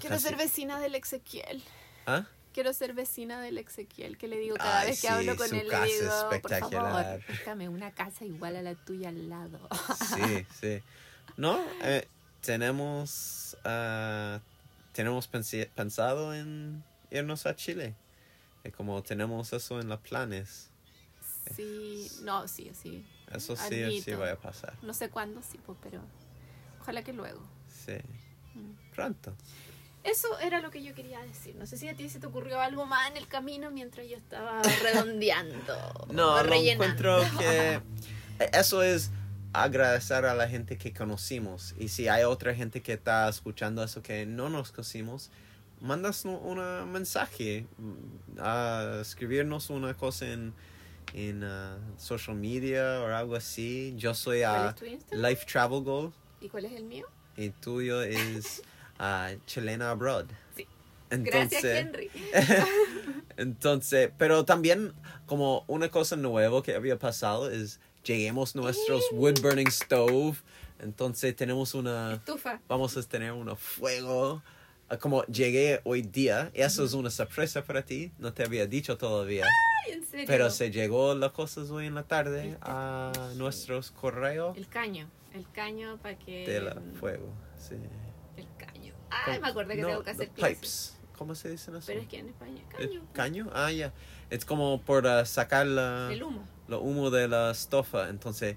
Quiero Casi- ser vecina del Ezequiel. ¿Ah? Quiero ser vecina del Ezequiel, que le digo cada Ay, vez que sí, hablo con su él, casa le digo, por espectacular. favor, [laughs] déjame una casa igual a la tuya al lado. Sí, sí. No, eh, tenemos, ah, tenemos pensado en irnos a Chile. Como tenemos eso en los planes. Sí, no, sí, sí. Eso sí, sí Alguito. va a pasar. No sé cuándo, sí, pero ojalá que luego. Sí, Mm. pronto. Eso era lo que yo quería decir. No sé si a ti se te ocurrió algo más en el camino mientras yo estaba redondeando. [laughs] No, o lo rellenando. encuentro que [laughs] eso es agradecer a la gente que conocimos. Y si hay otra gente que está escuchando eso que no nos conocimos, mandas un mensaje, mm, a escribirnos una cosa en, en ah, social media o algo así. Yo soy ¿Cuál a? Life Travel Goal ¿Y cuál es el mío? y tuyo es a Chilena Abroad. Sí. Entonces, Gracias, Henry. [laughs] entonces, pero también como una cosa nueva que había pasado es lleguemos nuestros wood burning stove. Entonces tenemos una, Estufa. vamos a tener un fuego. Ah, Como llegué hoy día, eso es una sorpresa para ti, no te había dicho todavía. Ay, en serio. Pero se llegó las cosas hoy en la tarde a nuestros correos El caño. El caño para que. de la fuego. Sí. Ay, me acuerdo que No, tengo que hacer pipes. ¿Cómo se dicen eso? Pero es que en España, ¿El caño. caño? Ah, ya. Es como por ah, sacar la, El humo. Lo humo de la estofa. Entonces,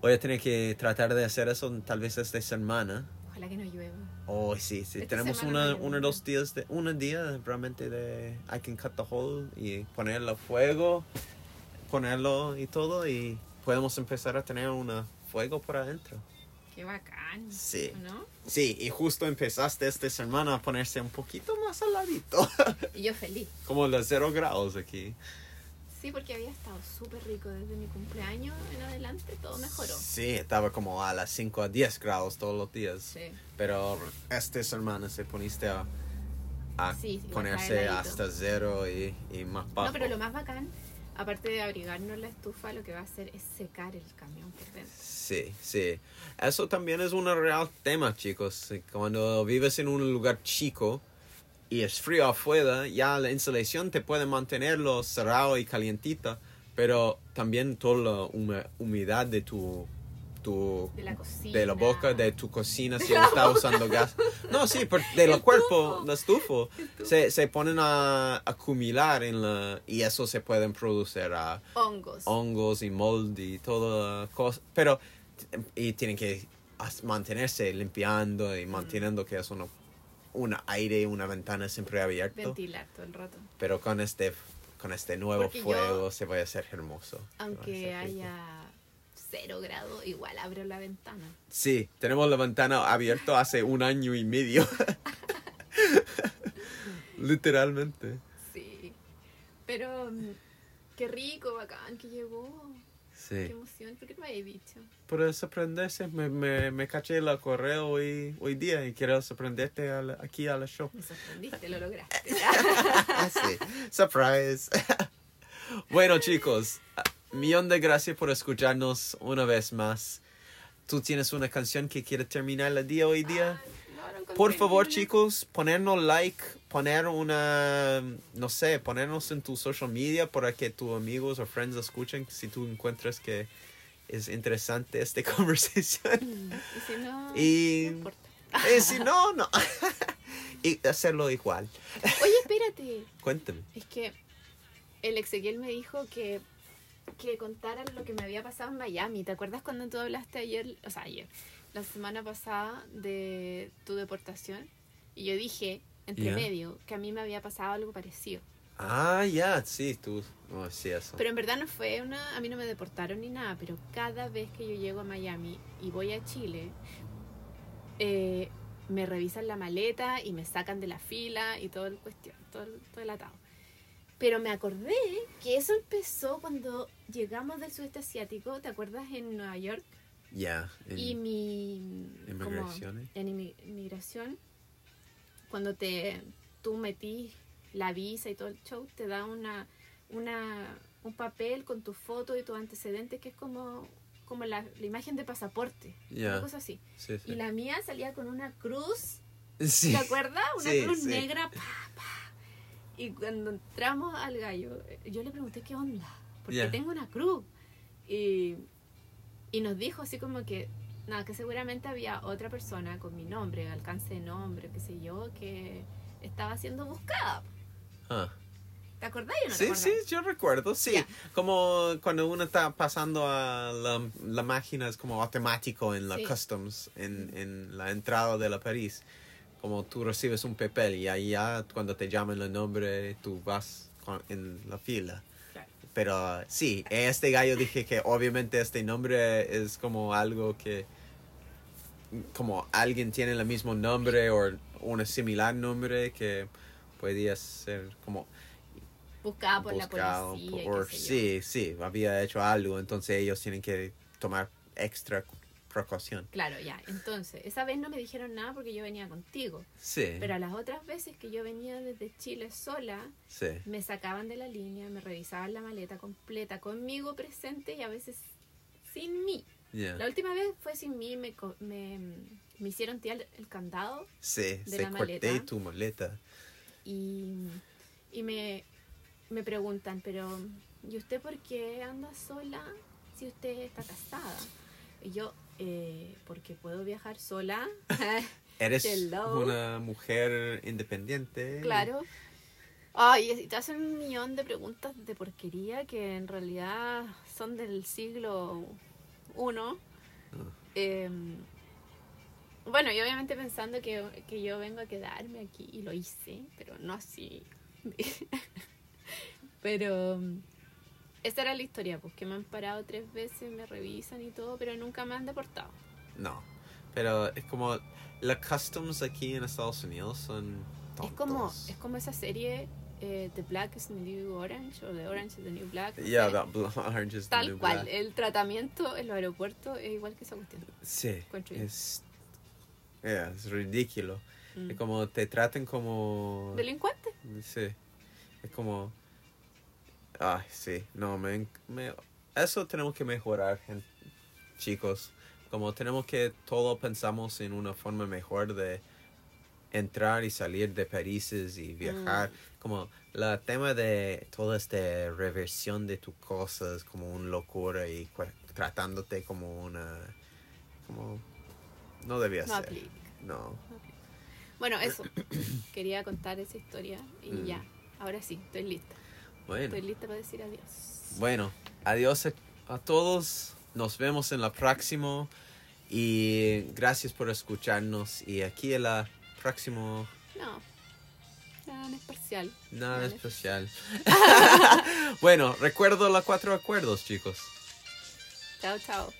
voy a tener que tratar de hacer eso tal vez esta semana. Ojalá que no llueva. Oh, sí, sí. Esta Tenemos una, uno o dos días, de, un día realmente de I can cut the hole y ponerlo a fuego, ponerlo y todo y podemos empezar a tener un fuego por adentro. Qué bacán. Sí. ¿No? Sí, y justo empezaste esta semana a ponerse un poquito más saladito, Y yo feliz. [laughs] como los cero grados aquí. Sí, porque había estado súper rico desde mi cumpleaños en adelante, todo mejoró. Sí, estaba como a las 5 a 10 grados todos los días. Sí. Pero esta semana se poniste a, a Sí, ponerse hasta cero y, y más bajo. No, pero lo más bacán, aparte de abrigarnos la estufa, lo que va a hacer es secar el camión por dentro. Sí, sí. Eso también es un real tema, chicos. Cuando vives en un lugar chico y es frío afuera, ya la insulación te puede mantenerlo cerrado y calientita, pero también toda la humedad de tu, tu De la cocina. de la boca de tu cocina si [laughs] no está usando gas. No, sí, por, del El cuerpo, tufo. la estufa, se, se ponen a acumular en la, y eso se pueden producir a Hongos. hongos y mold y toda cosa. Pero, y tienen que mantenerse limpiando y manteniendo que es uno, un aire, una ventana siempre abierto. Ventilar todo el rato. Pero con este, con este nuevo Porque yo- fuego se va a hacer hermoso. Aunque haya cero grado, igual abro la ventana. Sí, tenemos la ventana abierta hace un año y medio. [laughs] Literalmente. Sí. Pero mm, qué rico, bacán que llegó. Qué Sí. emoción. ¿Por qué no me habéis dicho? Por sorprenderse, me, me, me caché el correo hoy, hoy día y quiero sorprenderte a la- aquí a la show. Me sorprendiste, lo lograste. [laughs] sí. Surprise. [laughs] bueno, chicos, millón de gracias por escucharnos una vez más. ¿Tú tienes una canción que quieres terminar el día hoy día? Ay, no, no encontré Por favor, chicos, ponernos like, poner una, no sé, ponernos en tu social media para que tus amigos o friends escuchen si tú encuentras que es interesante esta [laughs] conversación. Y si no, Y- no importa. y si no, no. [laughs] y hacerlo igual. Oye, espérate. [laughs] Cuéntame. Es que el Ezequiel me dijo que, que contaran lo que me había pasado en Miami. ¿Te acuerdas cuando tú hablaste ayer, o sea, ayer, la semana pasada de tu deportación? Y yo dije, entre medio, que a mí me había pasado algo parecido. Ah, ya, sí, tú. Oh, sí, eso. Pero en verdad no fue una, a mí no me deportaron ni nada, pero cada vez que yo llego a Miami y voy a Chile, eh, me revisan la maleta y me sacan de la fila y todo el cuestión, todo el, todo el atado. Pero me acordé que eso empezó cuando llegamos del sudeste asiático, ¿te acuerdas? En Nueva York. Ya. en- y mi... como Inmigraciones. en inmi- inmigración, cuando te tú metís la visa y todo el show, te da una, una un papel con tu foto y tus antecedentes que es como, como la, la imagen de pasaporte, una cosa así. Sí, sí. Y la mía salía con una cruz, Sí. ¿te acuerdas? Una cruz negra, pa, pa. Y cuando entramos al gallo, yo le pregunté qué onda, porque tengo una cruz. Y, y nos dijo así como que, nada, que seguramente había otra persona con mi nombre, alcance de nombre, qué sé yo, que estaba siendo buscada. Ah. ¿Te acordás o no te Sí, acordás? sí, yo recuerdo, sí. Ya. Como cuando uno está pasando a la, la máquina, es como automático en la Sí. customs, en, en la entrada de la París. Como tú recibes un papel y ahí ya cuando te llaman el nombre, tú vas con- en la fila. Claro. Pero uh, sí, este gallo dije que obviamente este nombre es como algo que como alguien tiene el mismo nombre o un similar nombre que podía ser como Buscada por buscado la policía. por- sí, sí, había hecho algo, entonces ellos tienen que tomar extra precaución. Claro, ya. Entonces, esa vez no me dijeron nada porque yo venía contigo. Sí, Pero las otras veces que yo venía desde Chile sola, sí, me sacaban de la línea, me revisaban la maleta completa conmigo presente y a veces sin mí. ya. La última vez fue sin mí, me, me, me hicieron tirar el candado Sí, de se la corté maleta. tu maleta. Y, y me, me preguntan, pero ¿y usted por qué anda sola si usted está casada? Y yo, eh, porque puedo viajar sola. [laughs] eres Hello. una mujer independiente. Claro. Ay, y te hacen un millón de preguntas de porquería que en realidad son del siglo I. Eh, bueno, y obviamente pensando que, que yo vengo a quedarme aquí y lo hice, pero no así. [laughs] pero mm, esta era la historia, pues que me han parado tres veces, me revisan y todo, pero nunca me han deportado. No, pero es como las customs aquí en Estados Unidos son tontos. Es como, es como esa serie eh, The Black is the New Orange o The Orange is the New Black. no Yeah, that [laughs] orange is the Tal new cual, black. el tratamiento en los aeropuertos es igual que esa cuestión. Sí, es, yeah, es ridículo. Mm. Es como te traten como... ¿Delincuente? Sí, es como... Ay, sí, no, me, me- eso tenemos que mejorar, chicos. Como tenemos que todo pensamos en una forma mejor de entrar y salir de países y viajar. Como la tema de toda esta reversión de tus cosas como una locura y tratándote como una... como... No debía No ser. aplica. No. Bueno, eso. [clears throat] Quería contar esa historia y Mm. ya. Ahora sí, estoy lista. Bueno. Estoy lista para decir adiós. Bueno, adiós a, todos. Nos vemos en la próxima. Y gracias por escucharnos. Y aquí en la próxima, No. Nada en especial. nada Nada especial. [laughs] [laughs] bueno, recuerdo los cuatro acuerdos, chicos. Chao, chao.